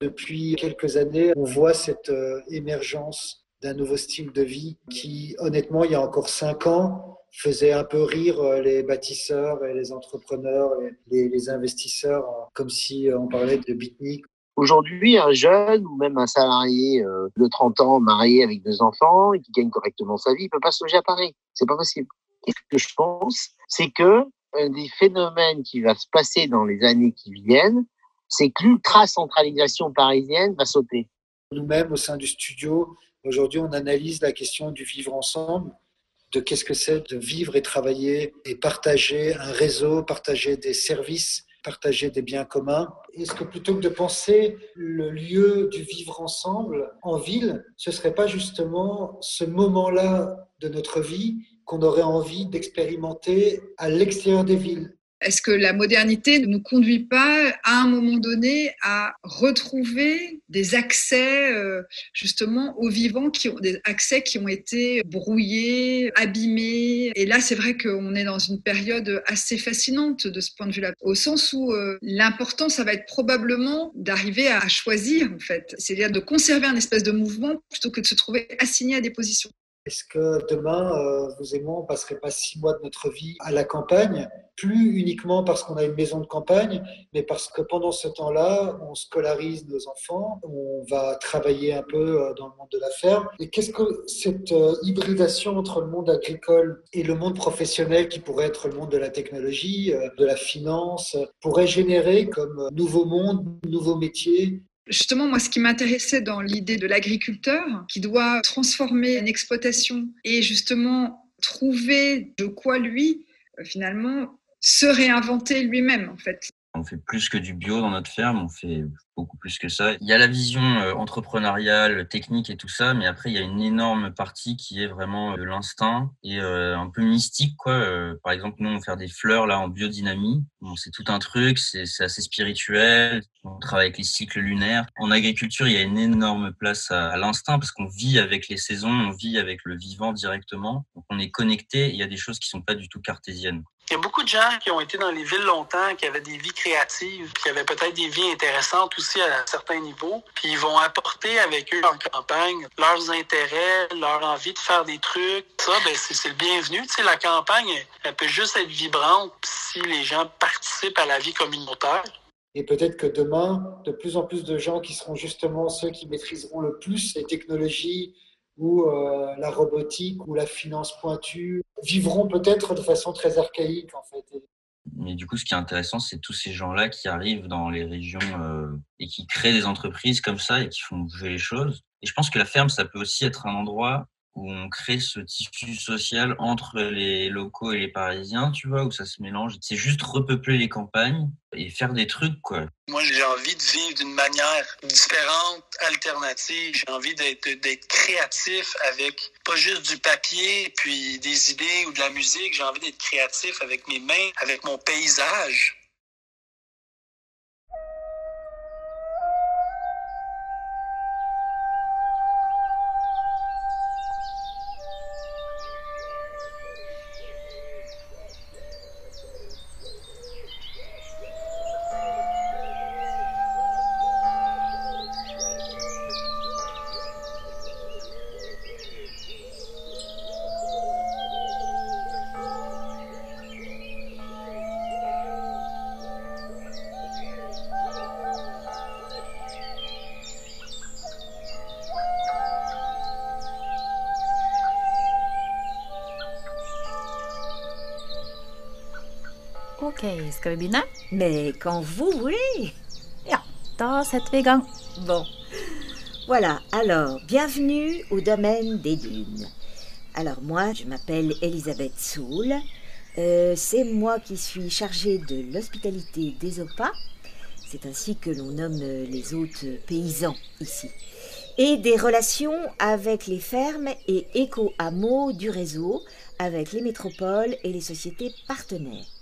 Depuis quelques années, on voit cette euh, émergence d'un nouveau style de vie qui, honnêtement, il y a encore cinq ans, faisait un peu rire euh, les bâtisseurs et les entrepreneurs et les, investisseurs, comme si on parlait de beatnik. Aujourd'hui, un jeune ou même un salarié de 30 ans marié avec deux enfants et qui gagne correctement sa vie, il peut pas se loger à Paris. C'est pas possible. Ce que je pense, c'est que un des phénomènes qui va se passer dans les années qui viennent, c'est que l'ultra-centralisation parisienne va sauter. Nous-mêmes, au sein du studio, aujourd'hui, on analyse la question du vivre ensemble, de qu'est-ce que c'est de vivre et travailler et partager un réseau, partager des services, partager des biens communs. Est-ce que plutôt que de penser le lieu du vivre ensemble en ville, ce serait pas justement ce moment-là de notre vie qu'on aurait envie d'expérimenter à l'extérieur des villes? Est-ce que la modernité ne nous conduit pas à un moment donné à retrouver des accès euh, justement aux vivants, qui ont des accès qui ont été brouillés, abîmés? Et là, c'est vrai qu'on est dans une période assez fascinante de ce point de vue-là, au sens où euh, l'important, ça va être probablement d'arriver à choisir en fait, c'est-à-dire de conserver un espèce de mouvement plutôt que de se trouver assigné à des positions. Est-ce que demain, euh, vous et moi, on passerait pas six mois de notre vie à la campagne, plus uniquement parce qu'on a une maison de campagne, mais parce que pendant ce temps-là, on scolarise nos enfants, on va travailler un peu euh, dans le monde de la ferme. Et qu'est-ce que cette euh, hybridation entre le monde agricole et le monde professionnel, qui pourrait être le monde de la technologie, de la finance, pourrait générer comme nouveau monde, nouveaux métiers? Justement, moi, ce qui m'intéressait dans l'idée de l'agriculteur qui doit transformer une exploitation et justement trouver de quoi lui, euh, finalement, se réinventer lui-même, en fait. On fait plus que du bio dans notre ferme, on fait beaucoup plus que ça. Il y a la vision euh, entrepreneuriale, technique et tout ça, mais après il y a une énorme partie qui est vraiment euh, l'instinct et euh, un peu mystique quoi. par exemple, nous on faire des fleurs là en biodynamie. C'est tout un truc, c'est assez spirituel. On travaille avec les cycles lunaires. En agriculture, il y a une énorme place à, l'instinct parce qu'on vit avec les saisons, on vit avec le vivant directement. Donc on est connecté. Il y a des choses qui sont pas du tout cartésiennes. Il y a beaucoup de gens qui ont été dans les villes longtemps, qui avaient des vies créatives, qui avaient peut-être des vies intéressantes aussi à certains niveaux. Puis ils vont apporter avec eux en campagne leurs intérêts, leur envie de faire des trucs. Ça, ben, c'est le bienvenu. Tu sais, la campagne, elle peut juste être vibrante si les gens participent à la vie communautaire. Et peut-être que demain, de plus en plus de gens qui seront justement ceux qui maîtriseront le plus les technologies, ou euh, la robotique ou la finance pointue vivront peut-être de façon très archaïque en fait. Mais du coup, ce qui est intéressant, c'est tous ces gens-là qui arrivent dans les régions euh, et qui créent des entreprises comme ça et qui font bouger les choses. Et je pense que la ferme, ça peut aussi être un endroit où on crée ce tissu social entre les locaux et les Parisiens, tu vois, où ça se mélange. C'est juste repeupler les campagnes et faire des trucs, quoi. Moi, j'ai envie de vivre d'une manière différente, alternative. J'ai envie d'être créatif avec pas juste du papier, puis des idées ou de la musique. J'ai envie d'être créatif avec mes mains, avec mon paysage. OK, ska vi begynne? Mais quand vous voulez. Ja, da setter vi i gang. Bon. Voilà, alors, bienvenue au domaine des dunes. Alors moi, je m'appelle Elisabeth Soul. Euh, c'est moi qui suis chargée de l'hospitalité des OPA. C'est ainsi que l'on nomme les hôtes paysans ici. Et des relations avec les fermes et éco-hameaux du réseau, avec les métropoles et les sociétés partenaires.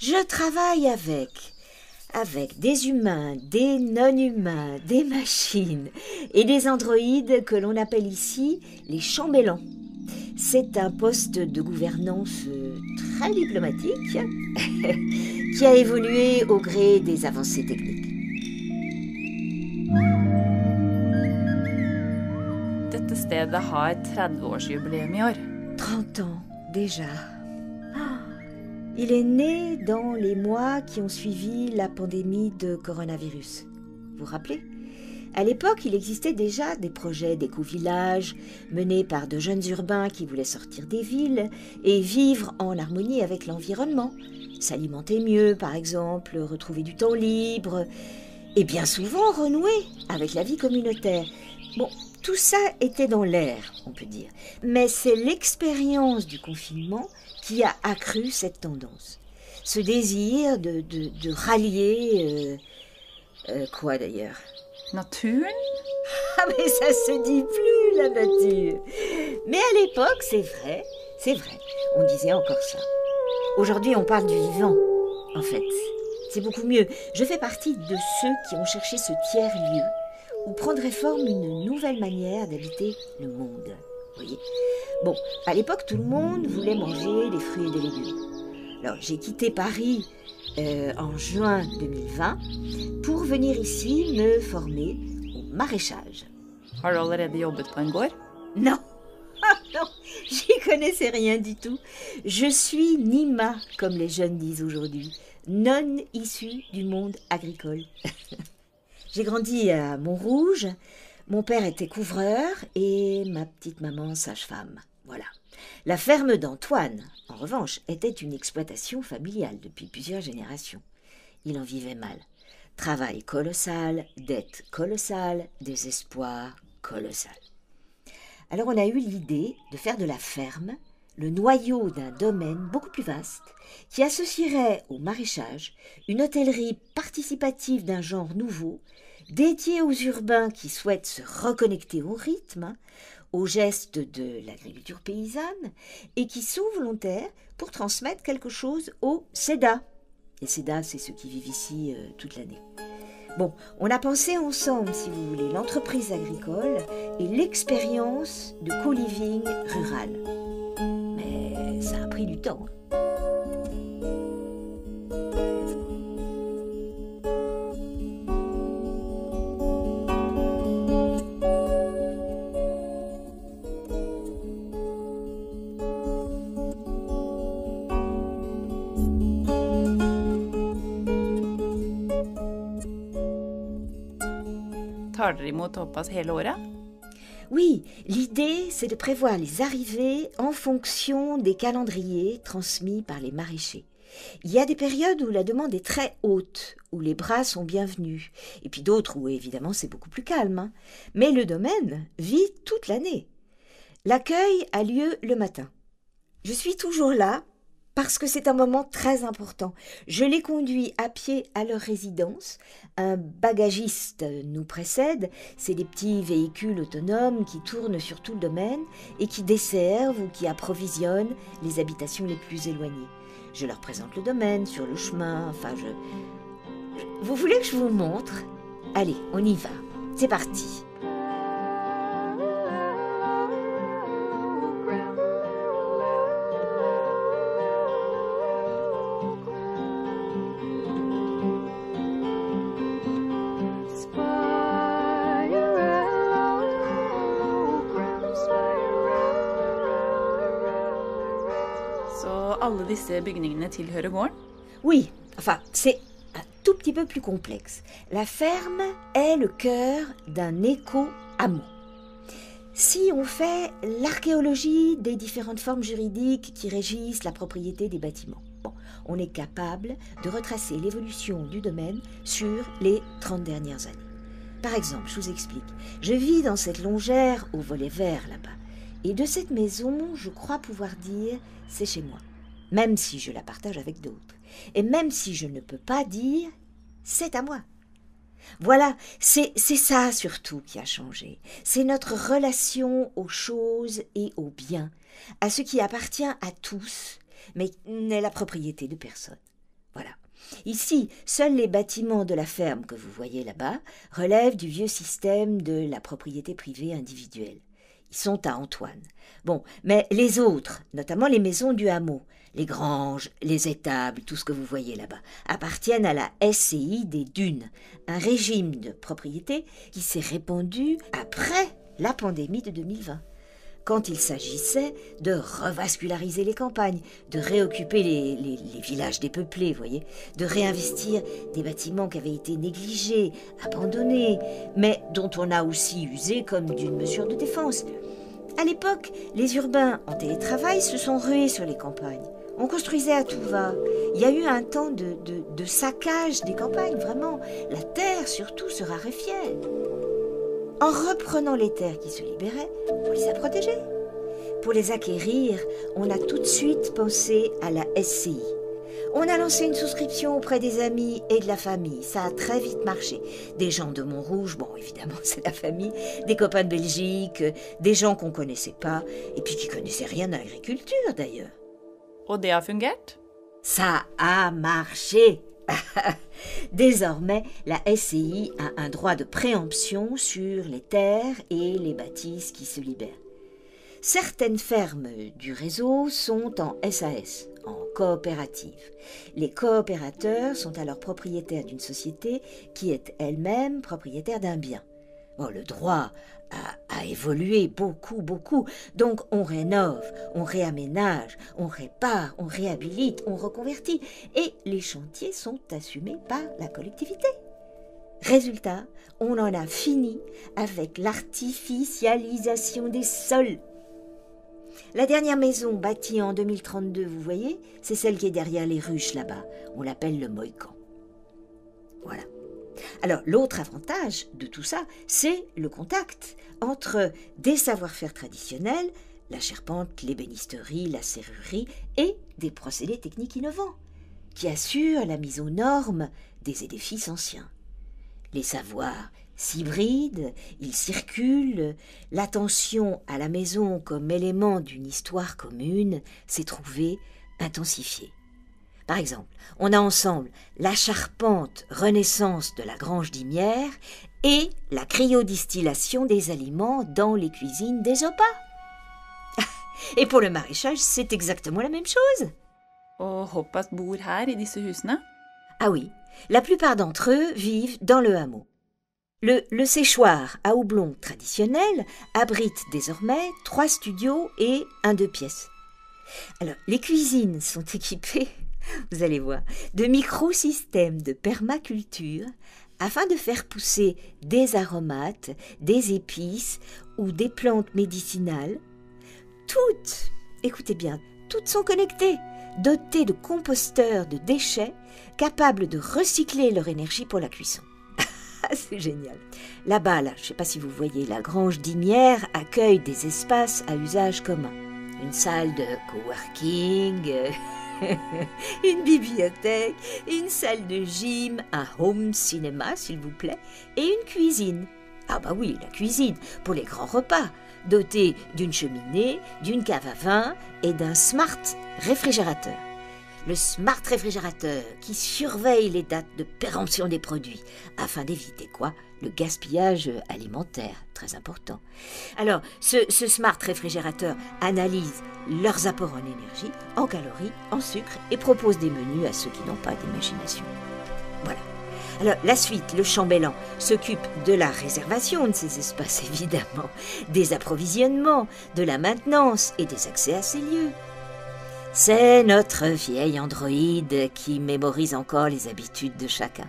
Je travaille avec, avec des humains, des non-humains, des machines et des androïdes que l'on appelle ici les chambellans. C'est un poste de gouvernance euh, très diplomatique qui a évolué au gré des avancées techniques. Dette stedet har 30-årsjubileum i år. 30 ans déjà. Il est né dans les mois qui ont suivi la pandémie de coronavirus. Vous vous rappelez? À l'époque, il existait déjà des projets d'éco-village menés par de jeunes urbains qui voulaient sortir des villes et vivre en harmonie avec l'environnement. S'alimenter mieux, par exemple, retrouver du temps libre et bien souvent renouer avec la vie communautaire. Bon, tout ça était dans l'air, on peut dire. Mais c'est l'expérience du confinement qui a accru cette tendance. Ce désir de, de, de rallier... euh, euh, quoi d'ailleurs? Naturen? Ah mais ça se dit plus, la nature Mais à l'époque, c'est vrai, c'est vrai, on disait encore ça. Aujourd'hui, on parle du vivant, en fait. C'est beaucoup mieux. Je fais partie de ceux qui ont cherché ce tiers-lieu où prendrait forme une nouvelle manière d'habiter le monde. Voyez Bon, à l'époque, tout le monde voulait manger des fruits et des légumes. Alors, j'ai quitté Paris euh, en juin 2020 pour venir ici me former au maraîchage. Har du allerede jobbet på en gård? Non, Ah non, j'y connaissais rien du tout. Je suis Nima, comme les jeunes disent aujourd'hui, non issue du monde agricole. J'ai grandi à Montrouge. Mon père était couvreur et ma petite maman sage-femme. Voilà. La ferme d'Antoine, en revanche, était une exploitation familiale depuis plusieurs générations. Il en vivait mal. Travail colossal, dette colossale, désespoir colossal. Alors on a eu l'idée de faire de la ferme le noyau d'un domaine beaucoup plus vaste qui associerait au maraîchage une hôtellerie participative d'un genre nouveau, dédiée aux urbains qui souhaitent se reconnecter au rythme, aux gestes de l'agriculture paysanne, et qui sont volontaires pour transmettre quelque chose aux SEDA. Les SEDA, c'est ceux qui vivent ici euh, toute l'année. Bon, on a pensé ensemble, si vous voulez, l'entreprise agricole et l'expérience de co-living rural. Mais ça a pris du temps. Oui, l'idée, c'est de prévoir les arrivées en fonction des calendriers transmis par les maraîchers. Il y a des périodes où la demande est très haute, où les bras sont bienvenus, et puis d'autres où évidemment c'est beaucoup plus calme. hein. Mais le domaine vit toute l'année. L'accueil a lieu le matin. Je suis toujours là parce que c'est un moment très important. Je les conduis à pied à leur résidence. Un bagagiste nous précède. C'est des petits véhicules autonomes qui tournent sur tout le domaine et qui desservent ou qui approvisionnent les habitations les plus éloignées. Je leur présente le domaine sur le chemin. Enfin, je. Vous voulez que je vous montre? Allez, on y va. C'est parti. Oui, enfin, c'est un tout petit peu plus complexe. La ferme est le cœur d'un éco-hameau. Si on fait l'archéologie des différentes formes juridiques qui régissent la propriété des bâtiments, bon, on est capable de retracer l'évolution du domaine sur les 30 dernières années. Par exemple, je vous explique. Je vis dans cette longère au volet vert là-bas. Et de cette maison, je crois pouvoir dire c'est chez moi, même si je la partage avec d'autres. Et même si je ne peux pas dire c'est à moi. Voilà, c'est ça surtout qui a changé. C'est notre relation aux choses et aux biens, à ce qui appartient à tous, mais n'est la propriété de personne. Voilà. Ici, seuls les bâtiments de la ferme que vous voyez là-bas relèvent du vieux système de la propriété privée individuelle. Sont à Antoine. Bon, mais les autres, notamment les maisons du hameau, les granges, les étables, tout ce que vous voyez là-bas, appartiennent à la SCI des dunes, un régime de propriété qui s'est répandu après la pandémie de 2020 quand il s'agissait de revasculariser les campagnes, de réoccuper les, villages dépeuplés, voyez, de réinvestir des bâtiments qui avaient été négligés, abandonnés, mais dont on a aussi usé comme d'une mesure de défense. À l'époque, les urbains en télétravail se sont rués sur les campagnes. On construisait à tout va. Il y a eu un temps de, de, de saccage des campagnes, vraiment. La terre, surtout, se raréfiait. En reprenant les terres qui se libéraient, on les a protégées. Pour les acquérir, on a tout de suite pensé à la SCI. On a lancé une souscription auprès des amis et de la famille. Ça a très vite marché. Des gens de Montrouge, bon évidemment c'est la famille, des copains de Belgique, des gens qu'on connaissait pas, et puis qui connaissaient rien à l'agriculture d'ailleurs. Fungert? Ça a marché. Désormais, la SCI a un droit de préemption sur les terres et les bâtisses qui se libèrent. Certaines fermes du réseau sont en SAS, en coopérative. Les coopérateurs sont alors propriétaires d'une société qui est elle-même propriétaire d'un bien. Bon, le droit a, évolué beaucoup, beaucoup. Donc on rénove, on réaménage, on répare, on réhabilite, on reconvertit. Et les chantiers sont assumés par la collectivité. Résultat, on en a fini avec l'artificialisation des sols. La dernière maison bâtie en 2032, vous voyez, c'est celle qui est derrière les ruches là-bas. On l'appelle le Mohican. Voilà. Alors l'autre avantage de tout ça, c'est le contact entre des savoir-faire traditionnels, la charpente, l'ébénisterie, la serrurerie, et des procédés techniques innovants, qui assurent la mise aux normes des édifices anciens. Les savoirs s'hybrident, ils circulent, l'attention à la maison comme élément d'une histoire commune s'est trouvée intensifiée. Par exemple, on a ensemble la charpente renaissance de la grange d'Imière et la cryodistillation des aliments dans les cuisines des opas. Et pour le maraîchage, c'est exactement la même chose. Ah oui, la plupart d'entre eux vivent dans le hameau. Le, le, séchoir à houblon traditionnel abrite désormais trois studios et un deux pièces. Alors, les cuisines sont équipées vous allez voir, de microsystèmes de permaculture afin de faire pousser des aromates, des épices ou des plantes médicinales. Toutes, écoutez bien, toutes sont connectées, dotées de composteurs de déchets capables de recycler leur énergie pour la cuisson. C'est génial. Là-bas, là, je ne sais pas si vous voyez, la grange d'Imière accueille des espaces à usage commun. Une salle de coworking, une bibliothèque, une salle de gym, un home cinéma, s'il vous plaît, et une cuisine. Ah bah oui, la cuisine, pour les grands repas, dotée d'une cheminée, d'une cave à vin et d'un smart réfrigérateur. Le smart réfrigérateur qui surveille les dates de péremption des produits afin d'éviter quoi? Le gaspillage alimentaire, très important. Alors, ce, smart réfrigérateur analyse leurs apports en énergie, en calories, en sucre et propose des menus à ceux qui n'ont pas d'imagination. Voilà. Alors, la suite, le chambellan, s'occupe de la réservation de ces espaces, évidemment, des approvisionnements, de la maintenance et des accès à ces lieux. C'est notre vieil androïde qui mémorise encore les habitudes de chacun.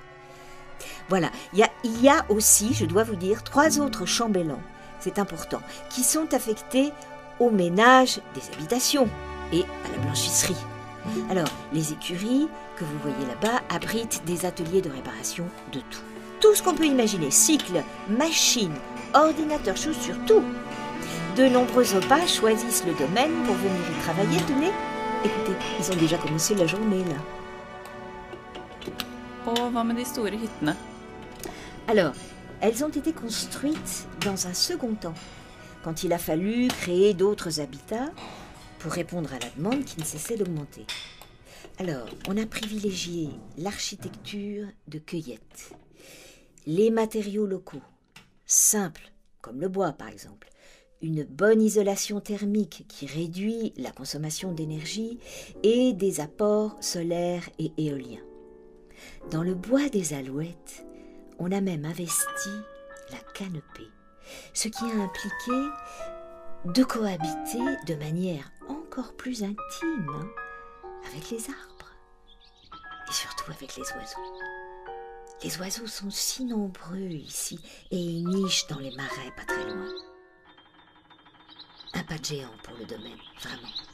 Voilà, il y, a, aussi, je dois vous dire, trois autres chambellans, c'est important, qui sont affectés au ménage des habitations et à la blanchisserie. Alors, les écuries que vous voyez là-bas abritent des ateliers de réparation de tout. Tout ce qu'on peut imaginer, cycle, machines, ordinateurs, chaussures, tout. De nombreux opas choisissent le domaine pour venir y travailler. Tenez, écoutez, ils ont déjà commencé la journée là. Alors, elles ont été construites dans un second temps quand il a fallu créer d'autres habitats pour répondre à la demande qui ne cessait d'augmenter. Alors, on a privilégié l'architecture de cueillette, les matériaux locaux, simples, comme le bois par exemple, une bonne isolation thermique qui réduit la consommation d'énergie et des apports solaires et éoliens. Dans le bois des alouettes, on a même investi la canopée, ce qui a impliqué de cohabiter de manière encore plus intime avec les arbres et surtout avec les oiseaux. Les oiseaux sont si nombreux ici et ils nichent dans les marais pas très loin. Un pas de géant pour le domaine, vraiment.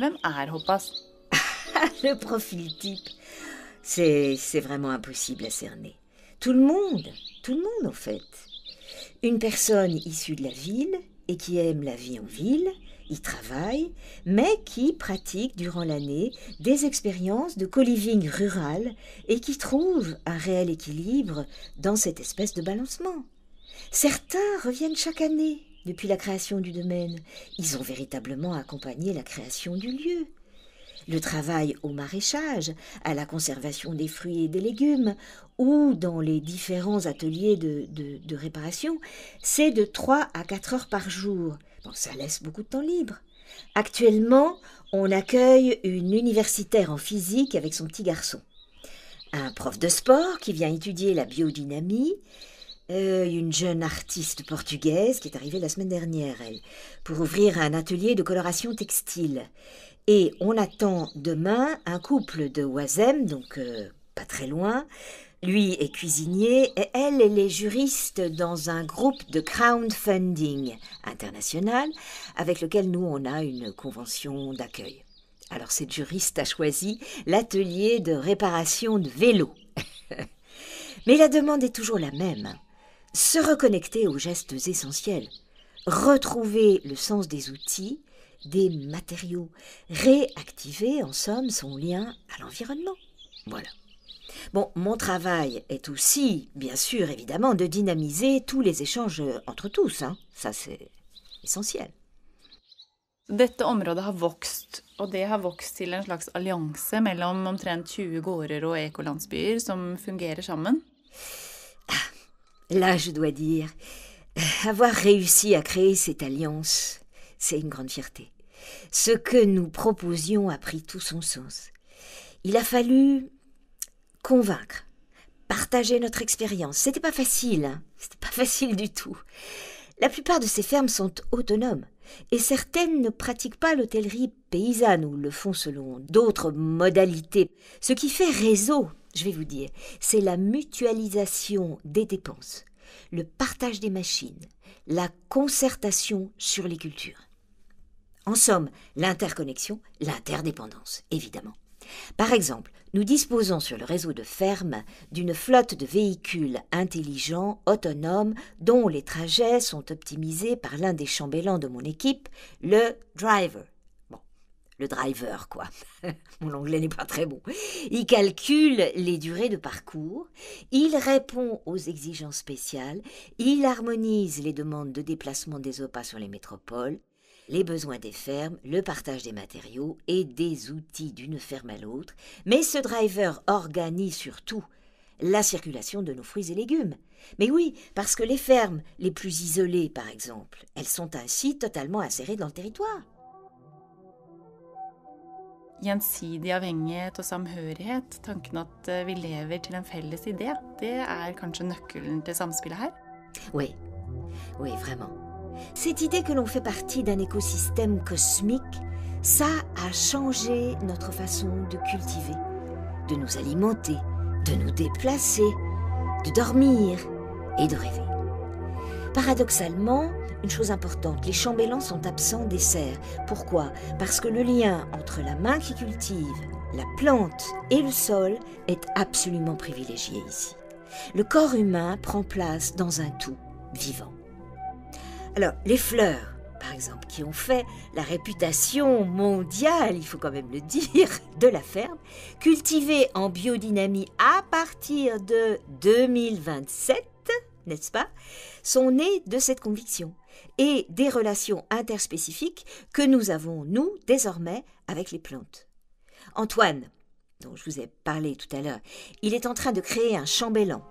Hvem er Hoppas? le profil type, c'est c'est vraiment impossible à cerner. Tout le monde, tout le monde en fait. Une personne issue de la ville et qui aime la vie en ville, y travaille, mais qui pratique durant l'année des expériences de co-living rural et qui trouve un réel équilibre dans cette espèce de balancement. Certains reviennent chaque année depuis la création du domaine. Ils ont véritablement accompagné la création du lieu. Le travail au maraîchage, à la conservation des fruits et des légumes, ou dans les différents ateliers de, réparation, c'est de 3 à 4 heures par jour. Bon, ça laisse beaucoup de temps libre. Actuellement, on accueille une universitaire en physique avec son petit garçon, un prof de sport qui vient étudier la biodynamie, une jeune artiste portugaise qui est arrivée la semaine dernière, elle, pour ouvrir un atelier de coloration textile. Et on attend demain un couple de Oisem, donc euh, pas très loin. Lui est cuisinier et elle, elle est juriste dans un groupe de crowdfunding international avec lequel nous, on a une convention d'accueil. Alors cette juriste a choisi l'atelier de réparation de vélos. Mais la demande est toujours la même. Se reconnecter aux gestes essentiels, retrouver le sens des outils, des matériaux, réactiver en somme son lien à l'environnement. Voilà. Bon, mon travail est aussi, bien sûr, évidemment, de dynamiser tous les échanges entre tous. Hein. Ça, c'est essentiel. Dette området har vokst, og det har vokst til en slags allianse mellom omtrent 20 gårder og ekolandsbyer som fungerer sammen. Là, je dois dire, avoir réussi à créer cette alliance, c'est une grande fierté. Ce que nous proposions a pris tout son sens. Il a fallu convaincre, partager notre expérience. C'était pas facile, hein. c'était pas facile du tout. La plupart de ces fermes sont autonomes et certaines ne pratiquent pas l'hôtellerie paysanne ou le font selon d'autres modalités. Ce qui fait réseau, je vais vous dire, c'est la mutualisation des dépenses, le partage des machines, la concertation sur les cultures. En somme, l'interconnexion, l'interdépendance, évidemment. Par exemple, nous disposons sur le réseau de fermes d'une flotte de véhicules intelligents, autonomes, dont les trajets sont optimisés par l'un des chambellans de mon équipe, le driver. Le driver, quoi. mon anglais n'est pas très bon. Il calcule les durées de parcours, il répond aux exigences spéciales, il harmonise les demandes de déplacement des OPA sur les métropoles, les besoins des fermes, le partage des matériaux et des outils d'une ferme à l'autre, mais ce driver organise surtout la circulation de nos fruits et légumes. Mais oui, parce que les fermes les plus isolées, par exemple, elles sont ainsi totalement insérées dans le territoire. Gjensidig avhengighet og samhørighet, tanken at eh, vi lever til en felles idé, det er kanskje nøkkelen til samspillet her? Oui, oui, vraiment. Cette idée que l'on fait partie d'un écosystème cosmique, ça a changé notre façon de cultiver, de nous alimenter, de nous déplacer, de dormir et de rêver. Paradoxalement, une chose importante, les chambellans sont absents des serres. Pourquoi? Parce que le lien entre la main qui cultive, la plante et le sol est absolument privilégié ici. Le corps humain prend place dans un tout vivant. Alors, les fleurs, par exemple, qui ont fait la réputation mondiale, il faut quand même le dire, de la ferme, cultivées en biodynamie à partir de 2027, n'est-ce pas, sont nées de cette conviction. Et des relations interspécifiques que nous avons, nous, désormais, avec les plantes. Antoine, dont je vous ai parlé tout à l'heure, il est en train de créer un chambellan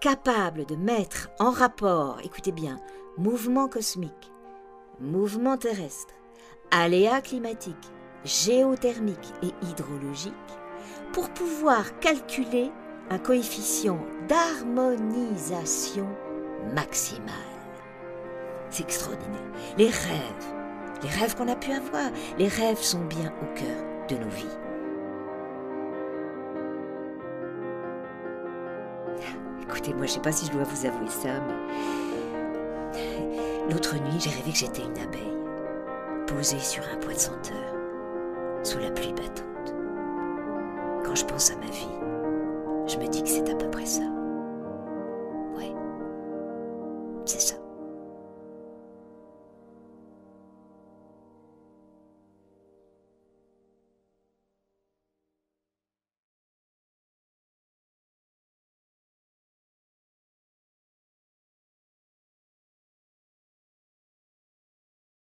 capable de mettre en rapport, écoutez bien, mouvement cosmique, mouvement terrestre, aléas climatiques, géothermiques et hydrologiques, pour pouvoir calculer un coefficient d'harmonisation maximale. C'est extraordinaire. Les rêves, les rêves qu'on a pu avoir, les rêves sont bien au cœur de nos vies. Écoutez, moi je sais pas si je dois vous avouer ça, mais l'autre nuit j'ai rêvé que j'étais une abeille, posée sur un poids de senteur, sous la pluie battante. Quand je pense à ma vie, je me dis que c'est à peu près ça.